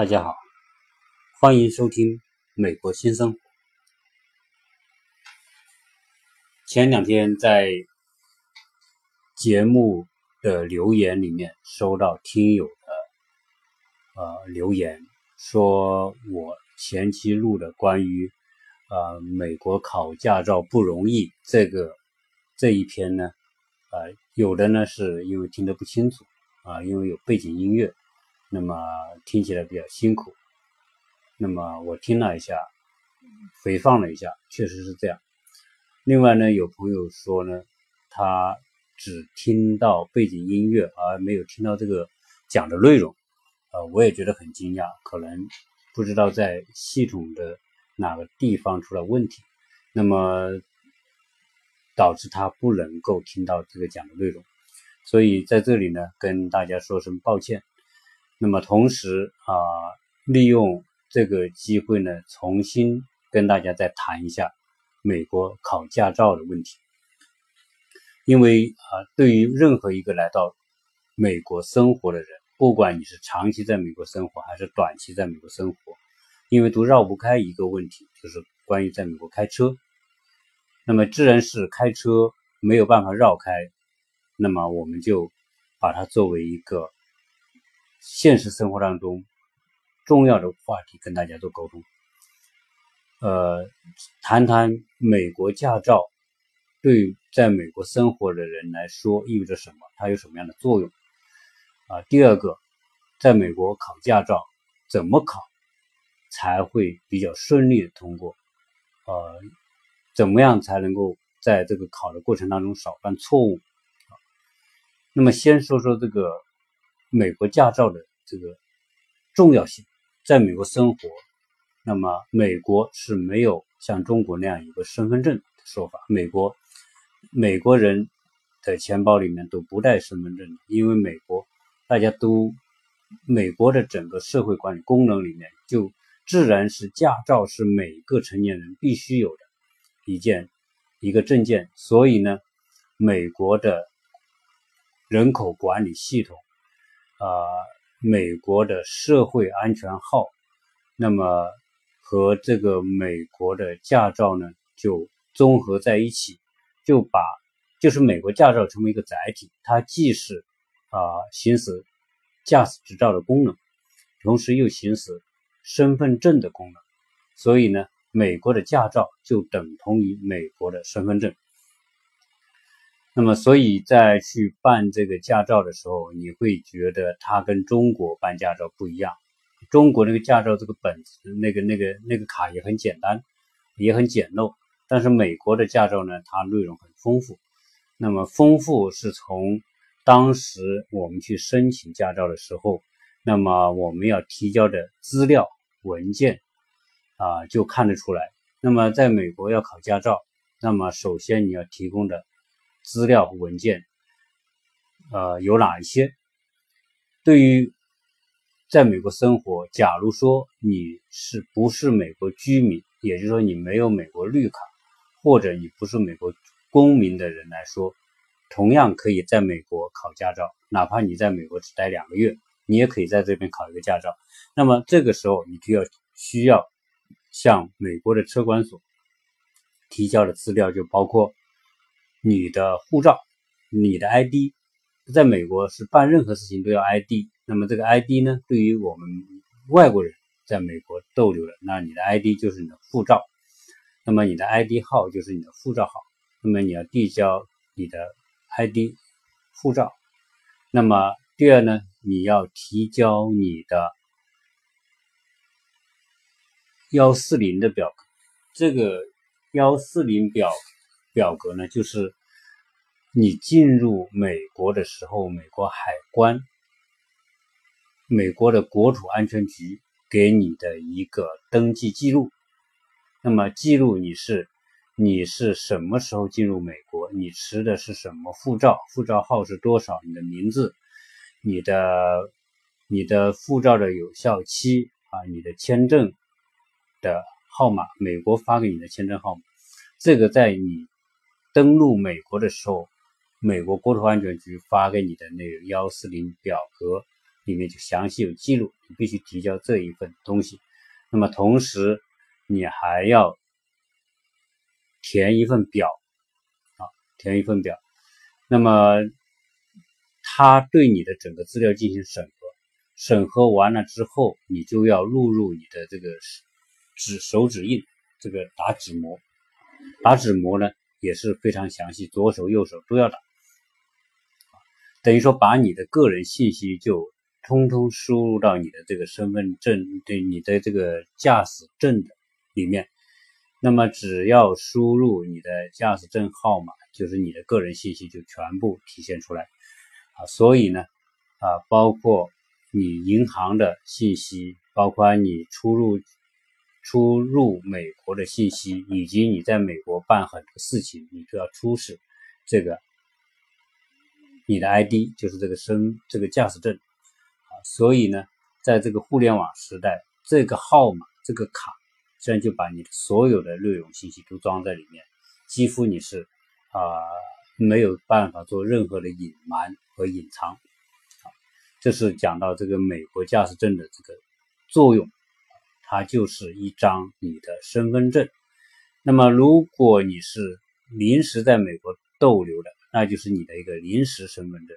大家好，欢迎收听《美国新生活》。前两天在节目的留言里面收到听友的呃留言，说我前期录的关于呃美国考驾照不容易这个这一篇呢，呃有的呢是因为听得不清楚啊，因为有背景音乐。那么听起来比较辛苦，那么我听了一下，回放了一下，确实是这样。另外呢，有朋友说呢，他只听到背景音乐，而没有听到这个讲的内容，呃，我也觉得很惊讶，可能不知道在系统的哪个地方出了问题，那么导致他不能够听到这个讲的内容，所以在这里呢，跟大家说声抱歉。那么同时啊，利用这个机会呢，重新跟大家再谈一下美国考驾照的问题。因为啊，对于任何一个来到美国生活的人，不管你是长期在美国生活还是短期在美国生活，因为都绕不开一个问题，就是关于在美国开车。那么既然是开车没有办法绕开，那么我们就把它作为一个。现实生活当中重要的话题跟大家做沟通，呃，谈谈美国驾照对在美国生活的人来说意味着什么，它有什么样的作用啊？第二个，在美国考驾照怎么考才会比较顺利的通过？呃，怎么样才能够在这个考的过程当中少犯错误？那么先说说这个。美国驾照的这个重要性，在美国生活，那么美国是没有像中国那样有个身份证的说法。美国美国人的钱包里面都不带身份证，因为美国大家都美国的整个社会管理功能里面，就自然是驾照是每个成年人必须有的一件一个证件。所以呢，美国的人口管理系统。啊，美国的社会安全号，那么和这个美国的驾照呢，就综合在一起，就把就是美国驾照成为一个载体，它既是啊行使驾驶执照的功能，同时又行使身份证的功能，所以呢，美国的驾照就等同于美国的身份证。那么，所以在去办这个驾照的时候，你会觉得它跟中国办驾照不一样。中国那个驾照这个本子，那个、那个、那个卡也很简单，也很简陋。但是美国的驾照呢，它内容很丰富。那么丰富是从当时我们去申请驾照的时候，那么我们要提交的资料文件啊，就看得出来。那么在美国要考驾照，那么首先你要提供的。资料和文件，呃，有哪一些？对于在美国生活，假如说你是不是美国居民，也就是说你没有美国绿卡，或者你不是美国公民的人来说，同样可以在美国考驾照，哪怕你在美国只待两个月，你也可以在这边考一个驾照。那么这个时候，你就要需要向美国的车管所提交的资料就包括。你的护照，你的 ID，在美国是办任何事情都要 ID。那么这个 ID 呢，对于我们外国人在美国逗留的，那你的 ID 就是你的护照，那么你的 ID 号就是你的护照号。那么你要递交你的 ID 护照。那么第二呢，你要提交你的幺四零的表格。这个幺四零表。表格呢，就是你进入美国的时候，美国海关、美国的国土安全局给你的一个登记记录。那么记录你是你是什么时候进入美国，你持的是什么护照，护照号是多少，你的名字，你的你的护照的有效期啊，你的签证的号码，美国发给你的签证号码，这个在你。登陆美国的时候，美国国土安全局发给你的那个幺四零表格里面就详细有记录，你必须提交这一份东西。那么同时，你还要填一份表啊，填一份表。那么他对你的整个资料进行审核，审核完了之后，你就要录入你的这个指手指印，这个打指模。打指模呢也是非常详细，左手右手都要打。等于说把你的个人信息就通通输入到你的这个身份证对你的这个驾驶证的里面，那么只要输入你的驾驶证号码，就是你的个人信息就全部体现出来啊。所以呢，啊，包括你银行的信息，包括你出入出入美国的信息，以及你在美国办很多事情，你都要出示这个。你的 ID 就是这个身这个驾驶证啊，所以呢，在这个互联网时代，这个号码这个卡，这样就把你所有的内容信息都装在里面，几乎你是啊没有办法做任何的隐瞒和隐藏。这是讲到这个美国驾驶证的这个作用，它就是一张你的身份证。那么如果你是临时在美国逗留的，那就是你的一个临时身份证。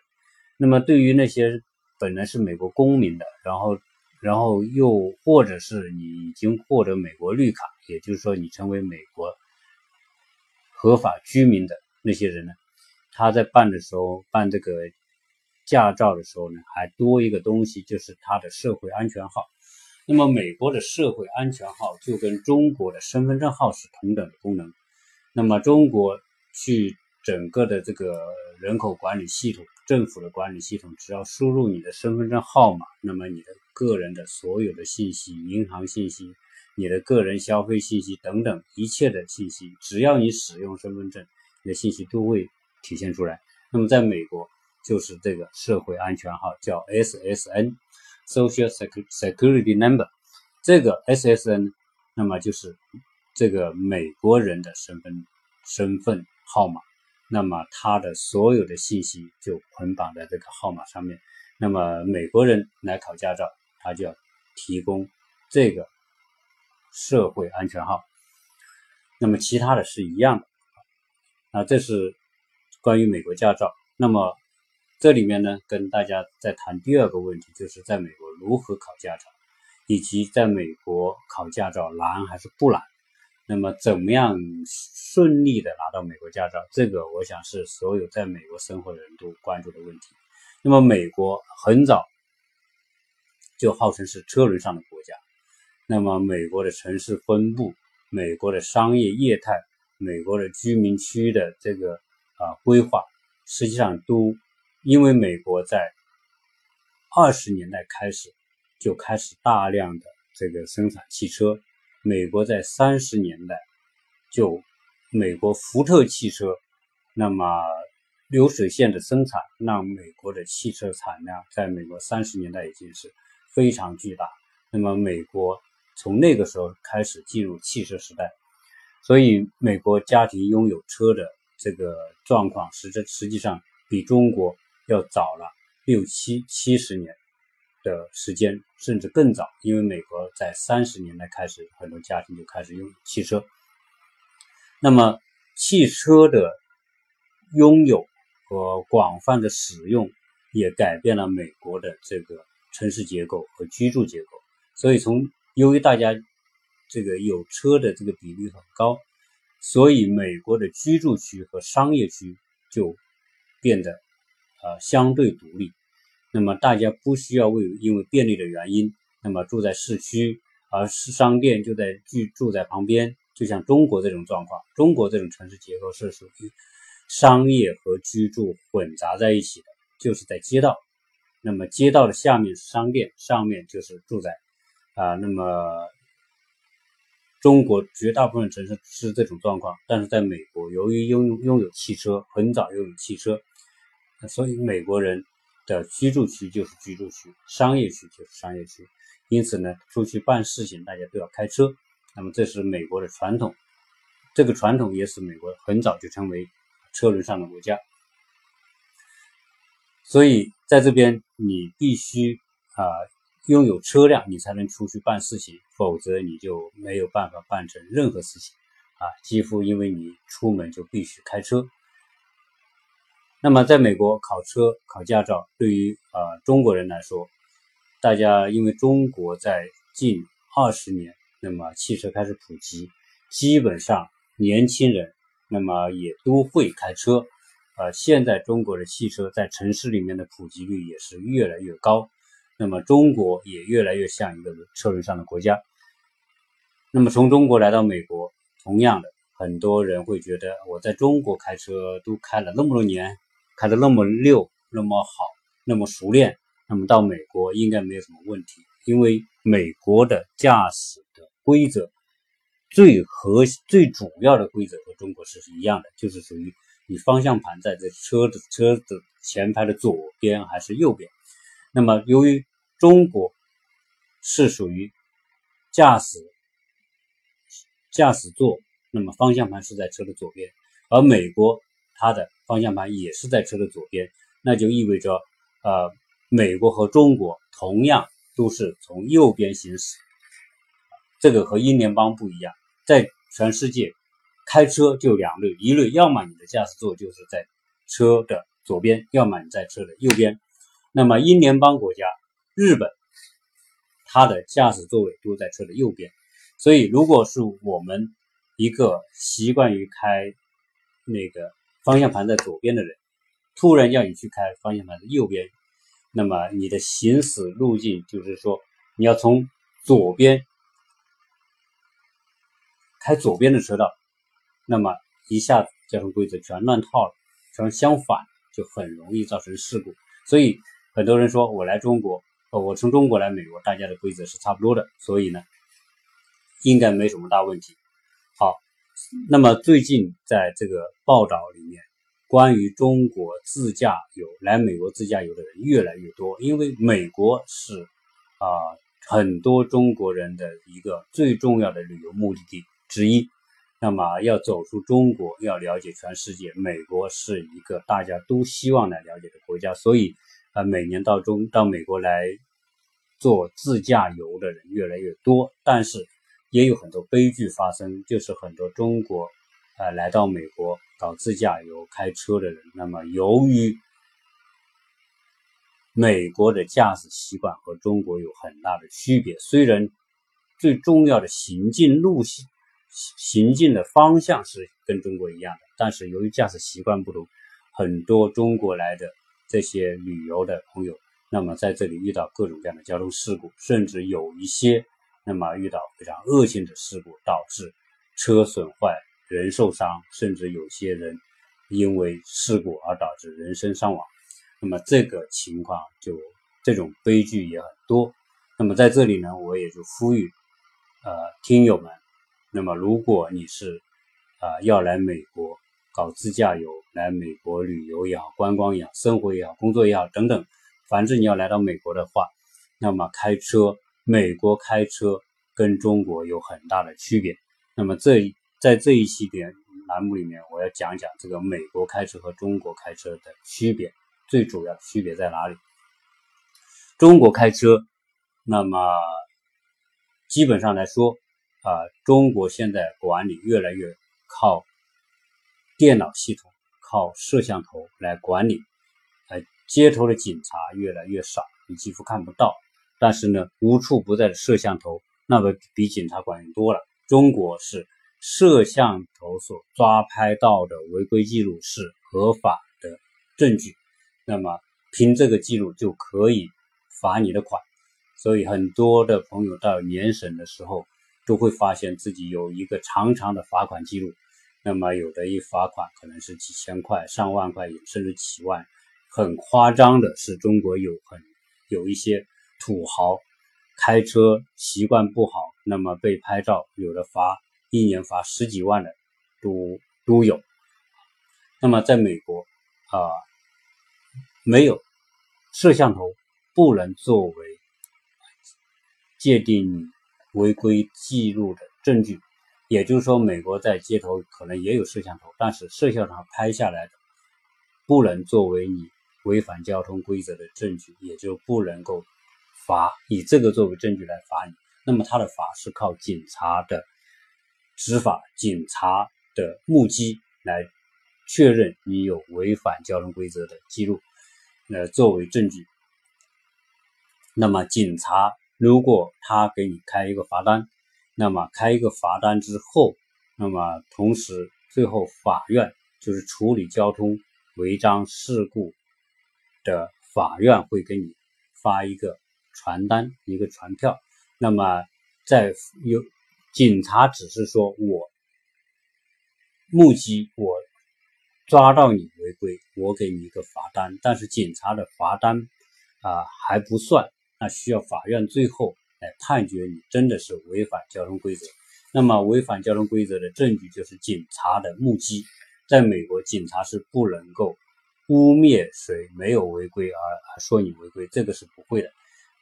那么，对于那些本来是美国公民的，然后，然后又或者是你已经获得美国绿卡，也就是说你成为美国合法居民的那些人呢，他在办的时候，办这个驾照的时候呢，还多一个东西，就是他的社会安全号。那么，美国的社会安全号就跟中国的身份证号是同等的功能。那么，中国去。整个的这个人口管理系统，政府的管理系统，只要输入你的身份证号码，那么你的个人的所有的信息、银行信息、你的个人消费信息等等一切的信息，只要你使用身份证，你的信息都会体现出来。那么在美国，就是这个社会安全号，叫 SSN（Social Security Number）。这个 SSN，那么就是这个美国人的身份身份号码。那么他的所有的信息就捆绑在这个号码上面。那么美国人来考驾照，他就要提供这个社会安全号。那么其他的是一样的。啊，这是关于美国驾照。那么这里面呢，跟大家再谈第二个问题，就是在美国如何考驾照，以及在美国考驾照难还是不难。那么，怎么样顺利的拿到美国驾照？这个我想是所有在美国生活的人都关注的问题。那么，美国很早就号称是车轮上的国家。那么，美国的城市分布、美国的商业业态、美国的居民区的这个啊规划，实际上都因为美国在二十年代开始就开始大量的这个生产汽车。美国在三十年代就美国福特汽车，那么流水线的生产让美国的汽车产量在美国三十年代已经是非常巨大。那么美国从那个时候开始进入汽车时代，所以美国家庭拥有车的这个状况实质实际上比中国要早了六七七十年。的时间甚至更早，因为美国在三十年代开始，很多家庭就开始用汽车。那么，汽车的拥有和广泛的使用，也改变了美国的这个城市结构和居住结构。所以，从由于大家这个有车的这个比例很高，所以美国的居住区和商业区就变得呃相对独立。那么大家不需要为因为便利的原因，那么住在市区，而是商店就在居住在旁边，就像中国这种状况。中国这种城市结构是属于商业和居住混杂在一起的，就是在街道。那么街道的下面是商店，上面就是住宅啊。那么中国绝大部分城市是这种状况，但是在美国，由于拥拥有汽车，很早拥有汽车，所以美国人。的居住区就是居住区，商业区就是商业区，因此呢，出去办事情大家都要开车。那么这是美国的传统，这个传统也使美国很早就成为车轮上的国家。所以在这边，你必须啊拥有车辆，你才能出去办事情，否则你就没有办法办成任何事情啊。几乎因为你出门就必须开车。那么在美国考车考驾照，对于啊中国人来说，大家因为中国在近二十年，那么汽车开始普及，基本上年轻人那么也都会开车。呃，现在中国的汽车在城市里面的普及率也是越来越高，那么中国也越来越像一个车轮上的国家。那么从中国来到美国，同样的，很多人会觉得我在中国开车都开了那么多年，开的那么溜，那么好，那么熟练，那么到美国应该没有什么问题，因为美国的驾驶的规则最核最主要的规则和中国是是一样的，就是属于。你方向盘在这车的车的前排的左边还是右边？那么由于中国是属于驾驶驾驶座，那么方向盘是在车的左边，而美国它的方向盘也是在车的左边，那就意味着呃，美国和中国同样都是从右边行驶。这个和英联邦不一样，在全世界。开车就两类，一类要么你的驾驶座就是在车的左边，要么你在车的右边。那么英联邦国家日本，它的驾驶座位都在车的右边。所以，如果是我们一个习惯于开那个方向盘在左边的人，突然要你去开方向盘的右边，那么你的行驶路径就是说你要从左边开左边的车道。那么一下子交通规则全乱套了，全相反，就很容易造成事故。所以很多人说我来中国，我从中国来美国，大家的规则是差不多的，所以呢，应该没什么大问题。好，那么最近在这个报道里面，关于中国自驾游来美国自驾游的人越来越多，因为美国是啊很多中国人的一个最重要的旅游目的地之一。那么要走出中国，要了解全世界，美国是一个大家都希望来了解的国家，所以啊，每年到中到美国来做自驾游的人越来越多，但是也有很多悲剧发生，就是很多中国啊来到美国搞自驾游开车的人，那么由于美国的驾驶习惯和中国有很大的区别，虽然最重要的行进路线。行进的方向是跟中国一样的，但是由于驾驶习惯不同，很多中国来的这些旅游的朋友，那么在这里遇到各种各样的交通事故，甚至有一些那么遇到非常恶性的事故，导致车损坏、人受伤，甚至有些人因为事故而导致人身伤亡。那么这个情况就这种悲剧也很多。那么在这里呢，我也就呼吁呃听友们。那么，如果你是啊要来美国搞自驾游，来美国旅游也好，观光也好，生活也好，工作也好等等，反正你要来到美国的话，那么开车，美国开车跟中国有很大的区别。那么这在这一期点栏目里面，我要讲讲这个美国开车和中国开车的区别，最主要区别在哪里？中国开车，那么基本上来说。啊，中国现在管理越来越靠电脑系统、靠摄像头来管理，呃，街头的警察越来越少，你几乎看不到。但是呢，无处不在的摄像头，那么比警察管用多了。中国是摄像头所抓拍到的违规记录是合法的证据，那么凭这个记录就可以罚你的款。所以很多的朋友到年审的时候。都会发现自己有一个长长的罚款记录，那么有的一罚款可能是几千块、上万块，甚至几万。很夸张的是，中国有很有一些土豪开车习惯不好，那么被拍照，有的罚一年罚十几万的都都有。那么在美国啊，没有摄像头不能作为界定。违规记录的证据，也就是说，美国在街头可能也有摄像头，但是摄像头拍下来的不能作为你违反交通规则的证据，也就不能够罚，以这个作为证据来罚你。那么他的罚是靠警察的执法、警察的目击来确认你有违反交通规则的记录，呃，作为证据。那么警察如果他给你开一个罚单，那么开一个罚单之后，那么同时最后法院就是处理交通违章事故的法院会给你发一个传单，一个传票。那么在有警察只是说我目击我抓到你违规，我给你一个罚单，但是警察的罚单啊还不算。那需要法院最后来判决你真的是违反交通规则。那么违反交通规则的证据就是警察的目击。在美国，警察是不能够污蔑谁没有违规而说你违规，这个是不会的。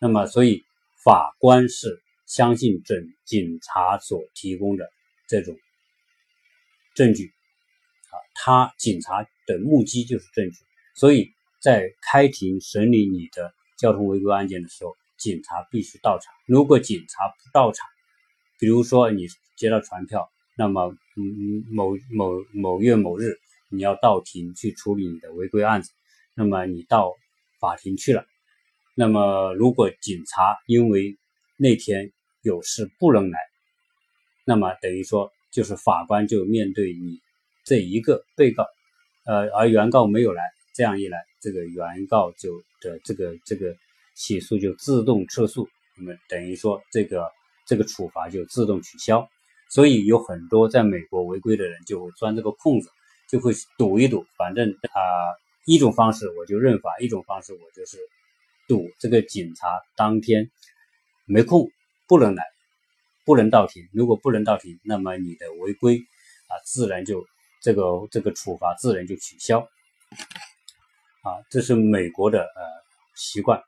那么，所以法官是相信整警察所提供的这种证据啊，他警察的目击就是证据。所以在开庭审理你的。交通违规案件的时候，警察必须到场。如果警察不到场，比如说你接到传票，那么嗯某某某月某日你要到庭去处理你的违规案子，那么你到法庭去了，那么如果警察因为那天有事不能来，那么等于说就是法官就面对你这一个被告，呃，而原告没有来，这样一来。这个原告就的这个这个起诉就自动撤诉，那么等于说这个这个处罚就自动取消。所以有很多在美国违规的人就会钻这个空子，就会赌一赌，反正啊一种方式我就认罚，一种方式我就是赌这个警察当天没空不能来，不能到庭。如果不能到庭，那么你的违规啊自然就这个这个处罚自然就取消。啊，这是美国的呃习惯，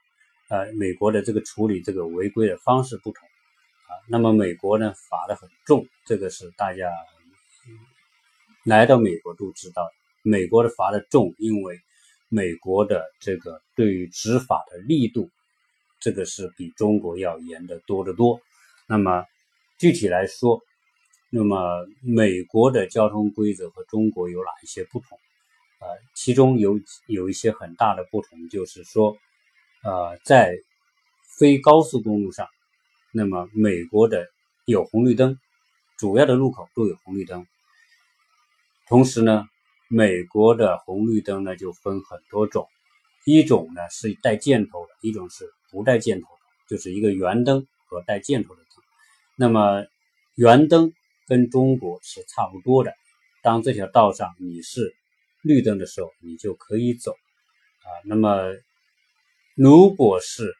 呃，美国的这个处理这个违规的方式不同啊。那么美国呢罚的很重，这个是大家来到美国都知道，美国的罚的重，因为美国的这个对于执法的力度，这个是比中国要严得多得多。那么具体来说，那么美国的交通规则和中国有哪一些不同？呃，其中有有一些很大的不同，就是说，呃，在非高速公路上，那么美国的有红绿灯，主要的路口都有红绿灯。同时呢，美国的红绿灯呢就分很多种，一种呢是带箭头的，一种是不带箭头的，就是一个圆灯和带箭头的灯。那么圆灯跟中国是差不多的，当这条道上你是。绿灯的时候，你就可以走啊。那么，如果是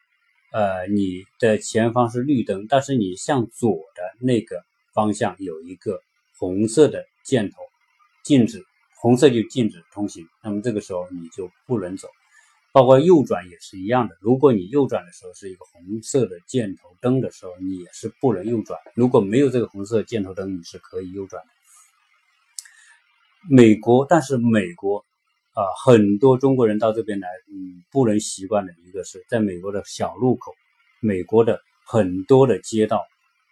呃你的前方是绿灯，但是你向左的那个方向有一个红色的箭头，禁止红色就禁止通行。那么这个时候你就不能走。包括右转也是一样的，如果你右转的时候是一个红色的箭头灯的时候，你也是不能右转。如果没有这个红色箭头灯，你是可以右转的。美国，但是美国啊，很多中国人到这边来，嗯，不能习惯的一个是在美国的小路口，美国的很多的街道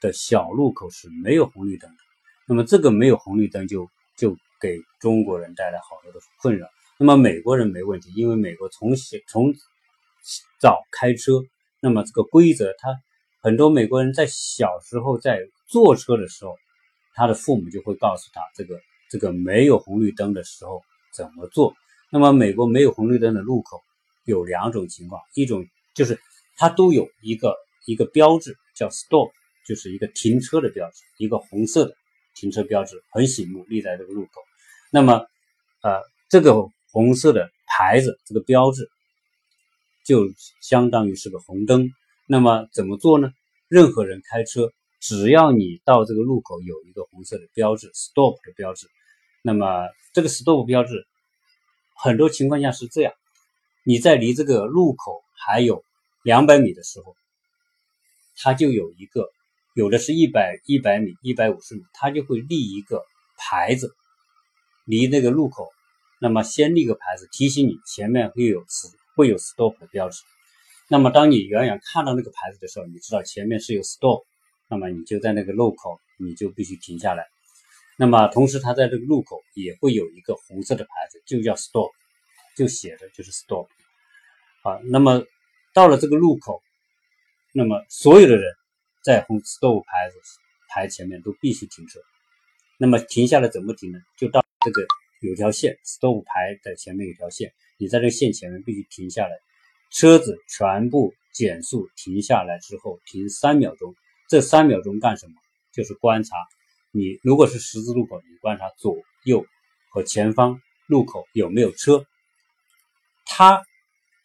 的小路口是没有红绿灯的。那么这个没有红绿灯，就就给中国人带来好多的困扰。那么美国人没问题，因为美国从小从早开车，那么这个规则，他很多美国人在小时候在坐车的时候，他的父母就会告诉他这个。这个没有红绿灯的时候怎么做？那么美国没有红绿灯的路口有两种情况，一种就是它都有一个一个标志叫 stop，就是一个停车的标志，一个红色的停车标志很醒目立在这个路口。那么呃这个红色的牌子这个标志就相当于是个红灯。那么怎么做呢？任何人开车，只要你到这个路口有一个红色的标志 stop 的标志。那么这个 stop 标志，很多情况下是这样：你在离这个路口还有两百米的时候，它就有一个，有的是一百一百米、一百五十米，它就会立一个牌子，离那个路口，那么先立个牌子提醒你前面会有 s 会有 stop 的标志。那么当你远远看到那个牌子的时候，你知道前面是有 stop，那么你就在那个路口，你就必须停下来。那么同时，它在这个路口也会有一个红色的牌子，就叫 stop，就写着就是 stop。好，那么到了这个路口，那么所有的人在红 stop 牌子牌前面都必须停车。那么停下来怎么停呢？就到这个有条线，stop 牌的前面有条线，你在这个线前面必须停下来。车子全部减速停下来之后，停三秒钟。这三秒钟干什么？就是观察。你如果是十字路口，你观察左右和前方路口有没有车。它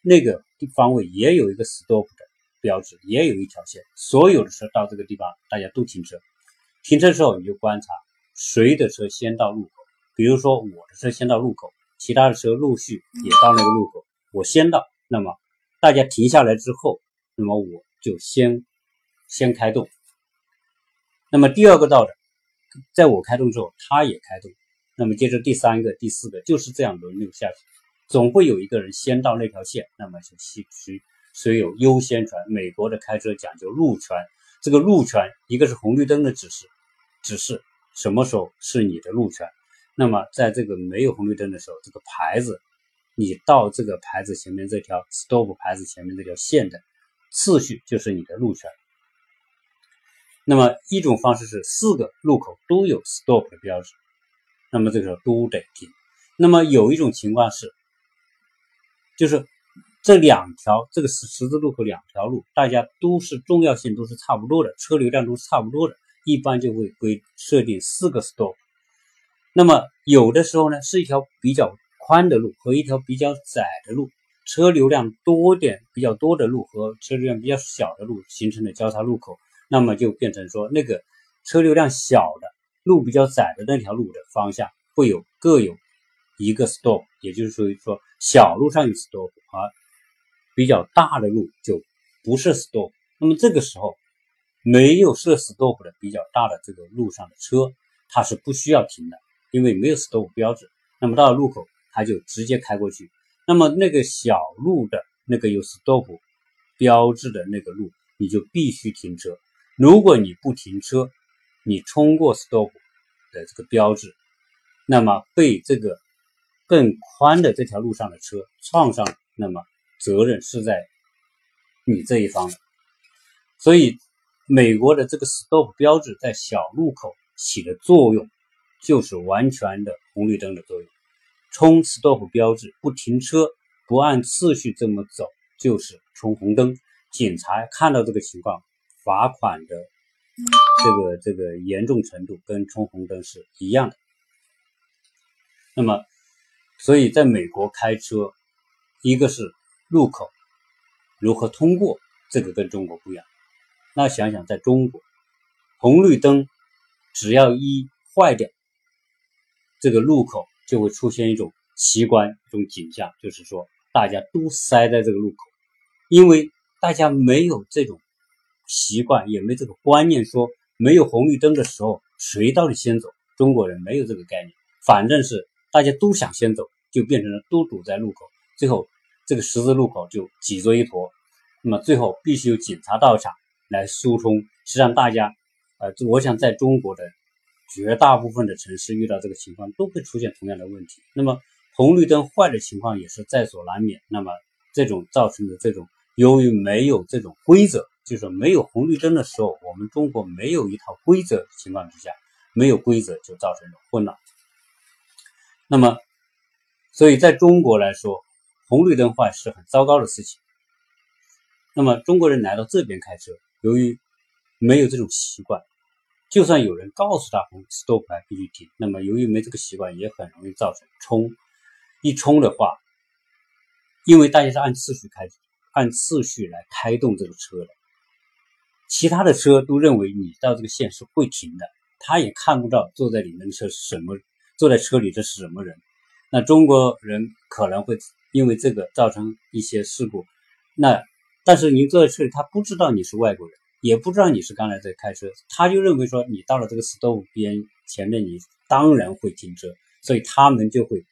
那个方位也有一个 stop 的标志，也有一条线。所有的车到这个地方，大家都停车。停车之后，你就观察谁的车先到路口。比如说我的车先到路口，其他的车陆续也到那个路口，我先到，那么。大家停下来之后，那么我就先先开动。那么第二个到的，在我开动之后，他也开动。那么接着第三个、第四个就是这样轮流下去，总会有一个人先到那条线，那么就需需谁有优先权。美国的开车讲究路权，这个路权一个是红绿灯的指示，指示什么时候是你的路权。那么在这个没有红绿灯的时候，这个牌子。你到这个牌子前面这条 stop 牌子前面这条线的次序就是你的路权。那么一种方式是四个路口都有 stop 的标志，那么这个时候都得停。那么有一种情况是，就是这两条这个十十字路口两条路，大家都是重要性都是差不多的，车流量都是差不多的，一般就会规设定四个 stop。那么有的时候呢是一条比较。宽的路和一条比较窄的路，车流量多点比较多的路和车流量比较小的路形成的交叉路口，那么就变成说那个车流量小的路比较窄的那条路的方向会有各有一个 stop，也就是说说小路上有 stop，而比较大的路就不是 stop。那么这个时候没有设 stop 的比较大的这个路上的车，它是不需要停的，因为没有 stop 标志。那么到了路口。它就直接开过去，那么那个小路的那个有 stop 标志的那个路，你就必须停车。如果你不停车，你冲过 stop 的这个标志，那么被这个更宽的这条路上的车撞上，那么责任是在你这一方的。所以，美国的这个 stop 标志在小路口起的作用，就是完全的红绿灯的作用。冲 stop 标志不停车不按次序这么走就是冲红灯，警察看到这个情况，罚款的这个这个严重程度跟冲红灯是一样的。那么，所以在美国开车，一个是路口如何通过，这个跟中国不一样。那想想在中国，红绿灯只要一坏掉，这个路口。就会出现一种奇观，一种景象，就是说大家都塞在这个路口，因为大家没有这种习惯，也没这个观念，说没有红绿灯的时候谁到底先走？中国人没有这个概念，反正是大家都想先走，就变成了都堵在路口，最后这个十字路口就挤作一坨。那么最后必须有警察到场来疏通，实际上大家，呃，我想在中国的。绝大部分的城市遇到这个情况都会出现同样的问题。那么红绿灯坏的情况也是在所难免。那么这种造成的这种，由于没有这种规则，就是没有红绿灯的时候，我们中国没有一套规则情况之下，没有规则就造成了混乱。那么，所以在中国来说，红绿灯坏是很糟糕的事情。那么中国人来到这边开车，由于没有这种习惯。就算有人告诉他红 stop 牌必须停，那么由于没这个习惯，也很容易造成冲。一冲的话，因为大家是按次序开，按次序来开动这个车的，其他的车都认为你到这个线是会停的，他也看不到坐在里面的车是什么，坐在车里的是什么人。那中国人可能会因为这个造成一些事故。那但是您坐在车里，他不知道你是外国人。也不知道你是刚才在开车，他就认为说你到了这个 stop 边前面，你当然会停车，所以他们就会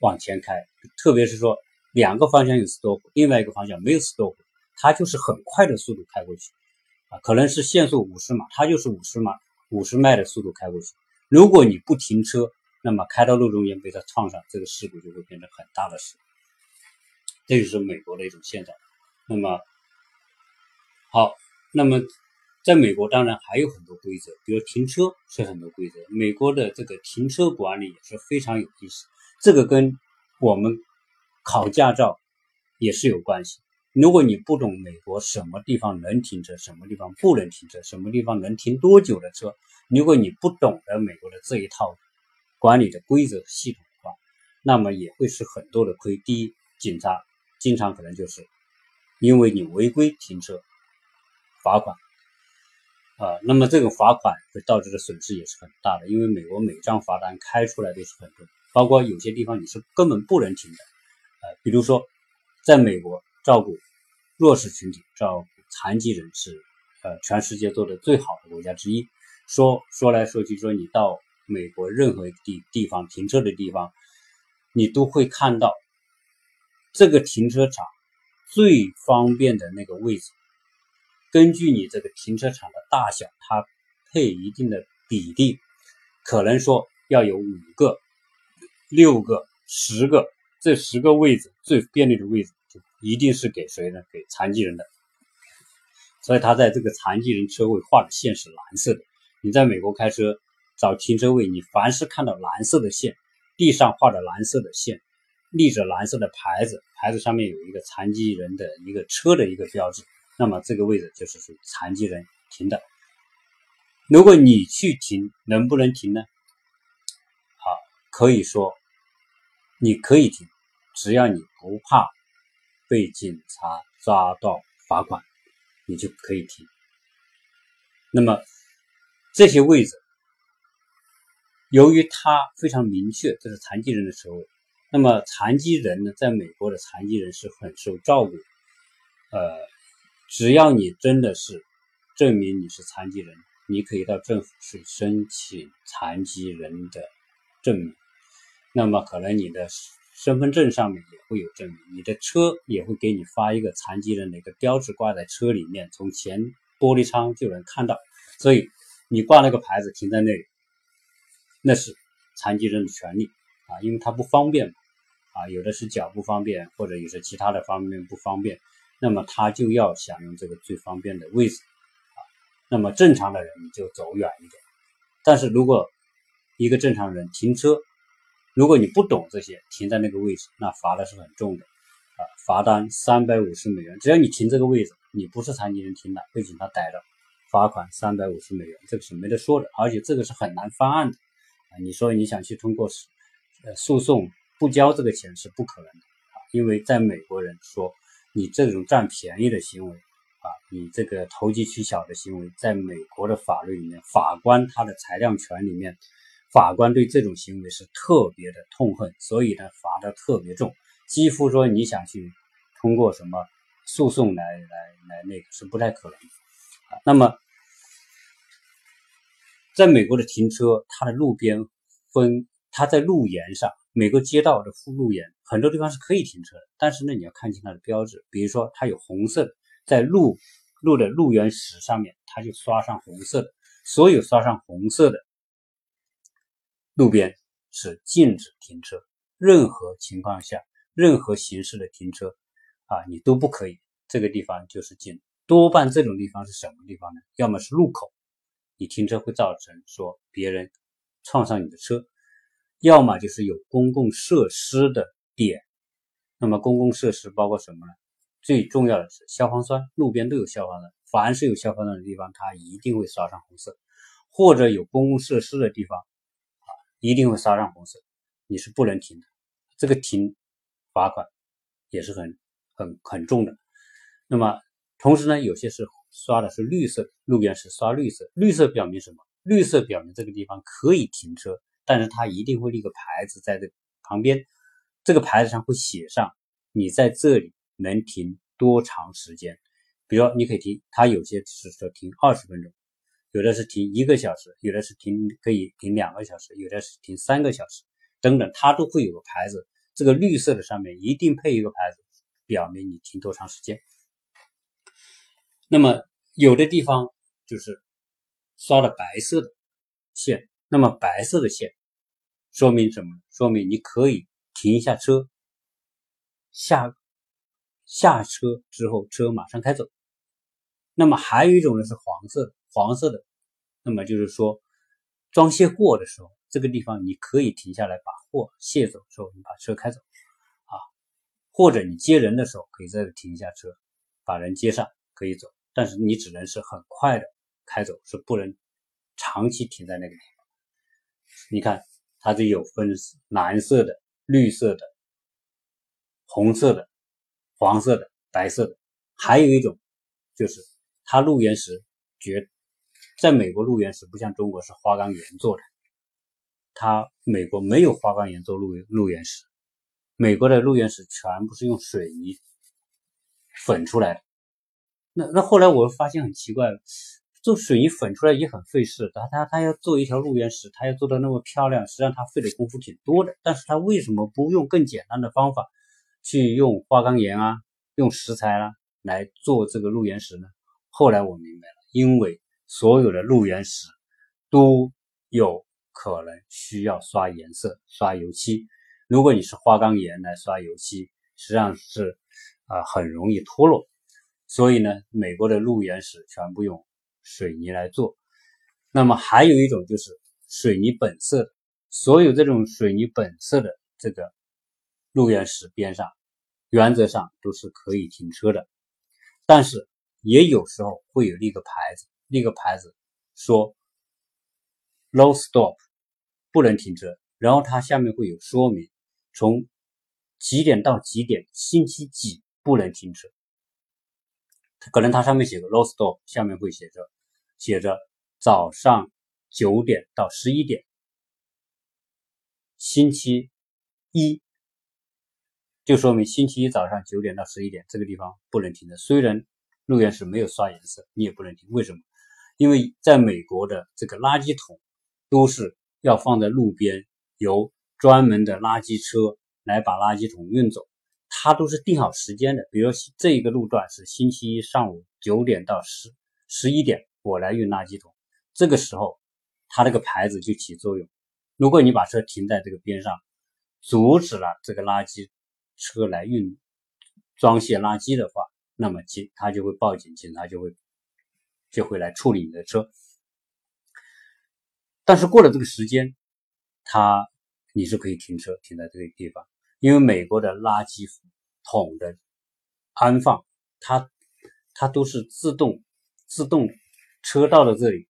往前开。特别是说两个方向有 stop，另外一个方向没有 stop，它就是很快的速度开过去，啊，可能是限速五十码，它就是五十码五十迈的速度开过去。如果你不停车，那么开到路中间被它撞上，这个事故就会变成很大的事。这就是美国的一种现状。那么好，那么在美国当然还有很多规则，比如停车是很多规则。美国的这个停车管理也是非常有意思，这个跟我们考驾照也是有关系。如果你不懂美国什么地方能停车，什么地方不能停车，什么地方能停多久的车，如果你不懂得美国的这一套管理的规则系统的话，那么也会是很多的亏。第一，警察经常可能就是因为你违规停车罚款啊，那么这个罚款会导致的损失也是很大的，因为美国每张罚单开出来都是很多，包括有些地方你是根本不能停的，呃，比如说在美国照顾。弱势群体照顾残疾人是，呃，全世界做的最好的国家之一。说说来说去，说你到美国任何一地地方停车的地方，你都会看到这个停车场最方便的那个位置。根据你这个停车场的大小，它配一定的比例，可能说要有五个、六个、十个，这十个位置最便利的位置就。一定是给谁呢？给残疾人的，所以他在这个残疾人车位画的线是蓝色的。你在美国开车找停车位，你凡是看到蓝色的线，地上画着蓝色的线，立着蓝色的牌子，牌子上面有一个残疾人的一个车的一个标志，那么这个位置就是属于残疾人停的。如果你去停，能不能停呢？好，可以说你可以停，只要你不怕。被警察抓到罚款，你就可以停。那么这些位置，由于它非常明确，这是残疾人的车位。那么残疾人呢，在美国的残疾人是很受照顾。呃，只要你真的是证明你是残疾人，你可以到政府去申请残疾人的证明。那么可能你的。身份证上面也会有证明，你的车也会给你发一个残疾人的一个标志挂在车里面，从前玻璃窗就能看到。所以你挂那个牌子停在那里，那是残疾人的权利啊，因为他不方便嘛啊，有的是脚不方便，或者有些其他的方面不方便，那么他就要享用这个最方便的位置啊。那么正常的人就走远一点，但是如果一个正常人停车，如果你不懂这些，停在那个位置，那罚的是很重的，啊，罚单三百五十美元。只要你停这个位置，你不是残疾人停的，被警察逮着，罚款三百五十美元，这个是没得说的。而且这个是很难翻案的，啊，你说你想去通过呃诉讼不交这个钱是不可能的，啊，因为在美国人说你这种占便宜的行为，啊，你这个投机取巧的行为，在美国的法律里面，法官他的裁量权里面。法官对这种行为是特别的痛恨，所以呢罚的特别重，几乎说你想去通过什么诉讼来来来那个是不太可能啊。那么，在美国的停车，它的路边分，它在路沿上，每个街道的附路沿很多地方是可以停车的，但是呢你要看清它的标志，比如说它有红色的，在路路的路缘石上面，它就刷上红色的，所有刷上红色的。路边是禁止停车，任何情况下、任何形式的停车啊，你都不可以。这个地方就是禁。多半这种地方是什么地方呢？要么是路口，你停车会造成说别人撞上你的车；要么就是有公共设施的点。那么公共设施包括什么呢？最重要的是消防栓，路边都有消防栓，凡是有消防栓的地方，它一定会刷上红色，或者有公共设施的地方。啊一定会刷上红色，你是不能停的。这个停罚款也是很很很重的。那么同时呢，有些是刷的是绿色，路边是刷绿色，绿色表明什么？绿色表明这个地方可以停车，但是它一定会立个牌子在这旁边，这个牌子上会写上你在这里能停多长时间。比如说你可以停，它有些是说停二十分钟。有的是停一个小时，有的是停可以停两个小时，有的是停三个小时，等等，它都会有个牌子。这个绿色的上面一定配一个牌子，表明你停多长时间。那么有的地方就是刷了白色的线，那么白色的线说明什么？说明你可以停一下车，下下车之后车马上开走。那么还有一种呢是黄色的，黄色的，那么就是说装卸货的时候，这个地方你可以停下来把货卸走之后，你把车开走啊，或者你接人的时候可以在这停一下车，把人接上可以走。但是你只能是很快的开走，是不能长期停在那个地方。你看，它这有分蓝色的、绿色的、红色的、黄色的、白色的，还有一种就是它路缘石绝，在美国路缘石不像中国是花岗岩做的，它美国没有花岗岩做路路缘石，美国的路缘石全部是用水泥粉出来的。那那后来我发现很奇怪，做水泥粉出来也很费事。他他他要做一条路缘石，他要做的那么漂亮，实际上他费的功夫挺多的。但是他为什么不用更简单的方法，去用花岗岩啊，用石材啊来做这个路缘石呢？后来我明白了，因为所有的路缘石都有可能需要刷颜色、刷油漆。如果你是花岗岩来刷油漆，实际上是啊很容易脱落。所以呢，美国的路缘石全部用水泥来做。那么还有一种就是水泥本色的，所有这种水泥本色的这个路缘石边上，原则上都是可以停车的。但是也有时候会有立个牌子，立个牌子说 “low stop”，不能停车。然后它下面会有说明，从几点到几点，星期几不能停车。可能它上面写个 low stop，下面会写着写着早上九点到十一点，星期一，就说明星期一早上九点到十一点这个地方不能停的。虽然路缘是没有刷颜色，你也不能停。为什么？因为在美国的这个垃圾桶都是要放在路边，由专门的垃圾车来把垃圾桶运走。它都是定好时间的，比如这一个路段是星期一上午九点到十十一点，我来运垃圾桶。这个时候，它这个牌子就起作用。如果你把车停在这个边上，阻止了这个垃圾车来运装卸垃圾的话，那么警他就会报警，警察就会就会来处理你的车。但是过了这个时间，他你是可以停车停在这个地方。因为美国的垃圾桶的安放，它它都是自动自动车到了这里，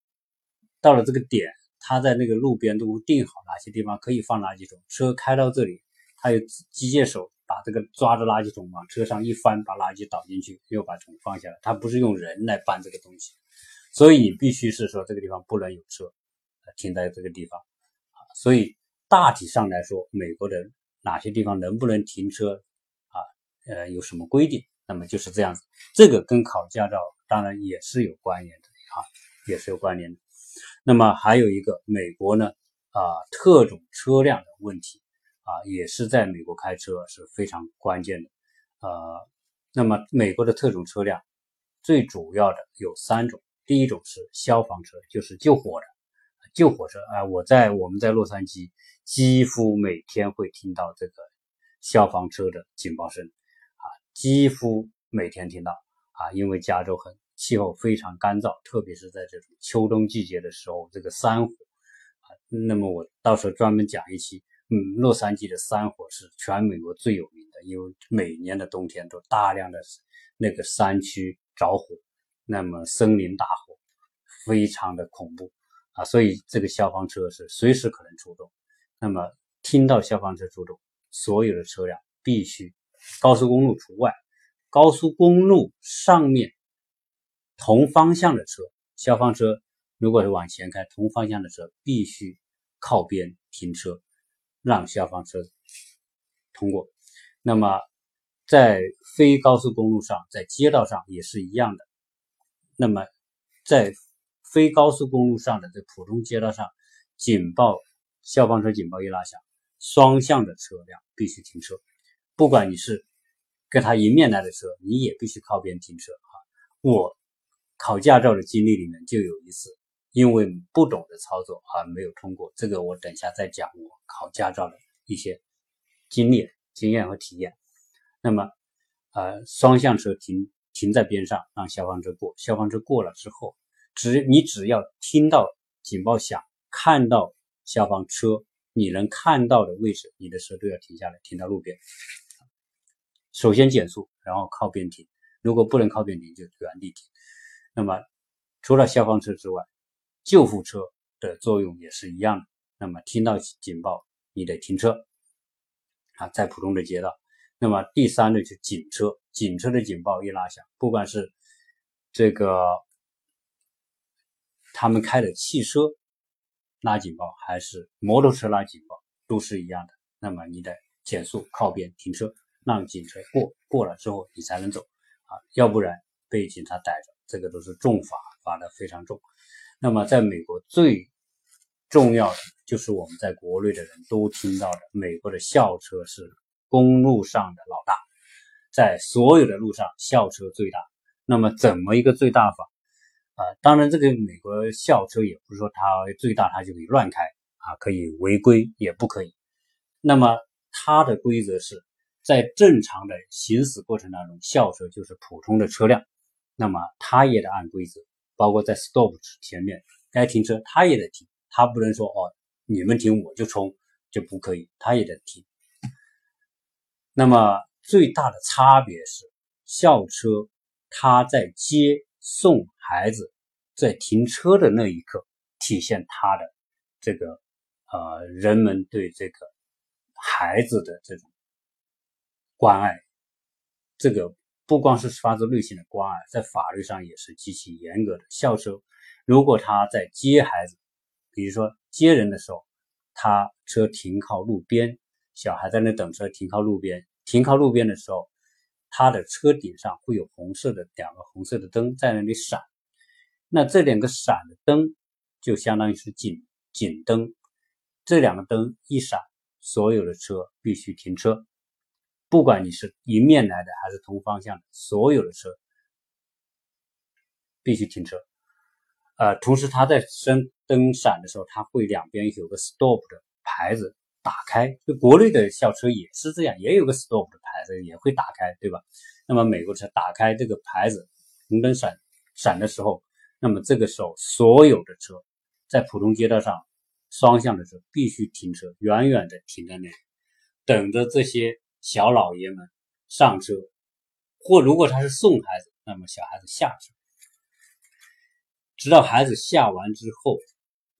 到了这个点，他在那个路边都定好哪些地方可以放垃圾桶。车开到这里，他有机械手把这个抓着垃圾桶往车上一翻，把垃圾倒进去，又把桶放下来。他不是用人来搬这个东西，所以你必须是说这个地方不能有车停在这个地方。所以大体上来说，美国的。哪些地方能不能停车啊？呃，有什么规定？那么就是这样子，这个跟考驾照当然也是有关联的，也是有关联的。那么还有一个美国呢啊，特种车辆的问题啊，也是在美国开车是非常关键的。呃，那么美国的特种车辆最主要的有三种，第一种是消防车，就是救火的救火车啊。我在我们在洛杉矶。几乎每天会听到这个消防车的警报声，啊，几乎每天听到啊，因为加州很气候非常干燥，特别是在这种秋冬季节的时候，这个山火啊，那么我到时候专门讲一期，嗯，洛杉矶的山火是全美国最有名的，因为每年的冬天都大量的那个山区着火，那么森林大火非常的恐怖啊，所以这个消防车是随时可能出动。那么，听到消防车出动，所有的车辆必须，高速公路除外。高速公路上面同方向的车，消防车如果是往前开，同方向的车必须靠边停车，让消防车通过。那么，在非高速公路上，在街道上也是一样的。那么，在非高速公路上的这普通街道上，警报。消防车警报一拉响，双向的车辆必须停车。不管你是跟他迎面来的车，你也必须靠边停车啊。我考驾照的经历里面就有一次，因为不懂得操作而没有通过。这个我等下再讲我考驾照的一些经历、经验和体验。那么，呃，双向车停停在边上，让消防车过。消防车过了之后，只你只要听到警报响，看到消防车，你能看到的位置，你的车都要停下来，停到路边。首先减速，然后靠边停。如果不能靠边停，就原地停。那么，除了消防车之外，救护车的作用也是一样的。那么，听到警报，你得停车啊，在普通的街道。那么第三呢，就警车，警车的警报一拉响，不管是这个他们开的汽车拉警报，还是摩托车拉警报，都是一样的。那么你得减速靠边停车，让警车过，过了之后你才能走啊，要不然被警察逮着，这个都是重罚，罚的非常重。那么在美国最重要的就是我们在国内的人都听到的，美国的校车是。公路上的老大，在所有的路上校车最大。那么怎么一个最大法啊？当然，这个美国校车也不是说它最大，它就可以乱开啊，可以违规也不可以。那么它的规则是在正常的行驶过程当中，校车就是普通的车辆，那么他也得按规则，包括在 stop 前面该停车，他也得停，他不能说哦你们停我就冲就不可以，他也得停。那么最大的差别是，校车它在接送孩子，在停车的那一刻，体现它的这个呃人们对这个孩子的这种关爱。这个不光是发自内心的关爱，在法律上也是极其严格的。校车如果他在接孩子，比如说接人的时候，他车停靠路边。小孩在那等车，停靠路边。停靠路边的时候，他的车顶上会有红色的两个红色的灯在那里闪。那这两个闪的灯就相当于是警警灯。这两个灯一闪，所有的车必须停车，不管你是迎面来的还是同方向的，所有的车必须停车。呃，同时它在升灯闪的时候，它会两边有个 stop 的牌子。打开，就国内的校车也是这样，也有个 stop 的牌子，也会打开，对吧？那么美国车打开这个牌子，红灯闪闪的时候，那么这个时候所有的车在普通街道上，双向的车必须停车，远远的停在那里，等着这些小老爷们上车，或如果他是送孩子，那么小孩子下车，直到孩子下完之后。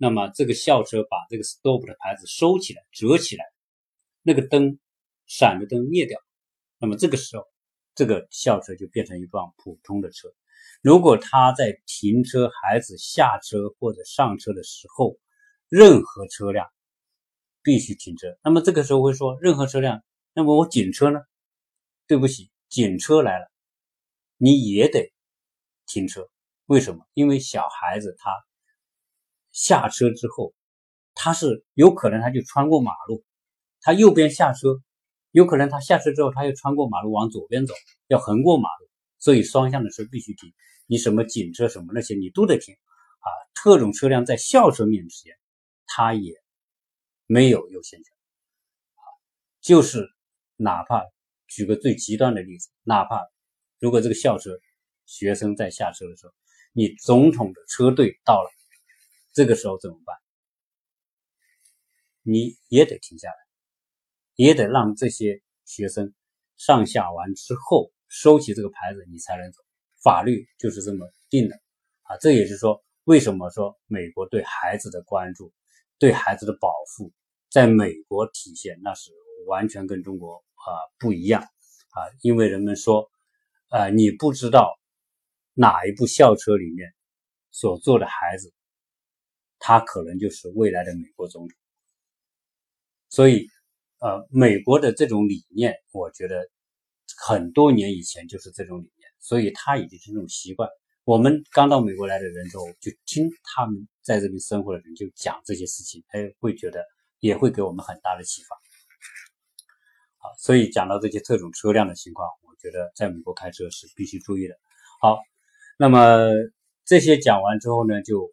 那么这个校车把这个 stop 的牌子收起来、折起来，那个灯闪的灯灭掉，那么这个时候，这个校车就变成一辆普通的车。如果他在停车、孩子下车或者上车的时候，任何车辆必须停车。那么这个时候会说，任何车辆，那么我警车呢？对不起，警车来了，你也得停车。为什么？因为小孩子他。下车之后，他是有可能他就穿过马路，他右边下车，有可能他下车之后他又穿过马路往左边走，要横过马路，所以双向的车必须停。你什么警车什么那些你都得停啊。特种车辆在校车面前，它也没有优先权。就是哪怕举个最极端的例子，哪怕如果这个校车学生在下车的时候，你总统的车队到了。这个时候怎么办？你也得停下来，也得让这些学生上下完之后收起这个牌子，你才能走。法律就是这么定的啊！这也是说，为什么说美国对孩子的关注、对孩子的保护，在美国体现那是完全跟中国啊不一样啊！因为人们说，呃，你不知道哪一部校车里面所坐的孩子。他可能就是未来的美国总统，所以，呃，美国的这种理念，我觉得很多年以前就是这种理念，所以他已经是这种习惯。我们刚到美国来的人之后，就听他们在这边生活的人就讲这些事情，哎，会觉得也会给我们很大的启发。啊，所以讲到这些特种车辆的情况，我觉得在美国开车是必须注意的。好，那么这些讲完之后呢，就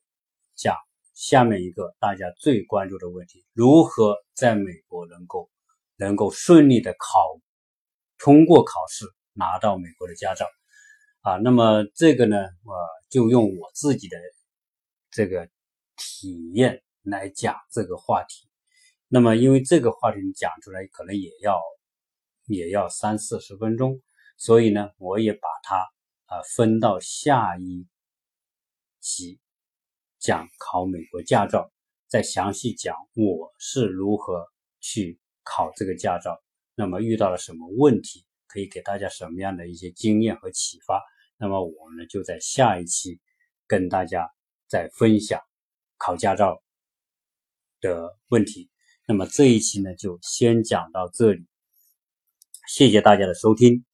讲下面一个大家最关注的问题：如何在美国能够能够顺利的考通过考试，拿到美国的驾照啊？那么这个呢，我就用我自己的这个体验来讲这个话题。那么因为这个话题讲出来可能也要也要三四十分钟，所以呢，我也把它啊分到下一。期讲考美国驾照，再详细讲我是如何去考这个驾照，那么遇到了什么问题，可以给大家什么样的一些经验和启发。那么我呢就在下一期跟大家再分享考驾照的问题。那么这一期呢就先讲到这里，谢谢大家的收听。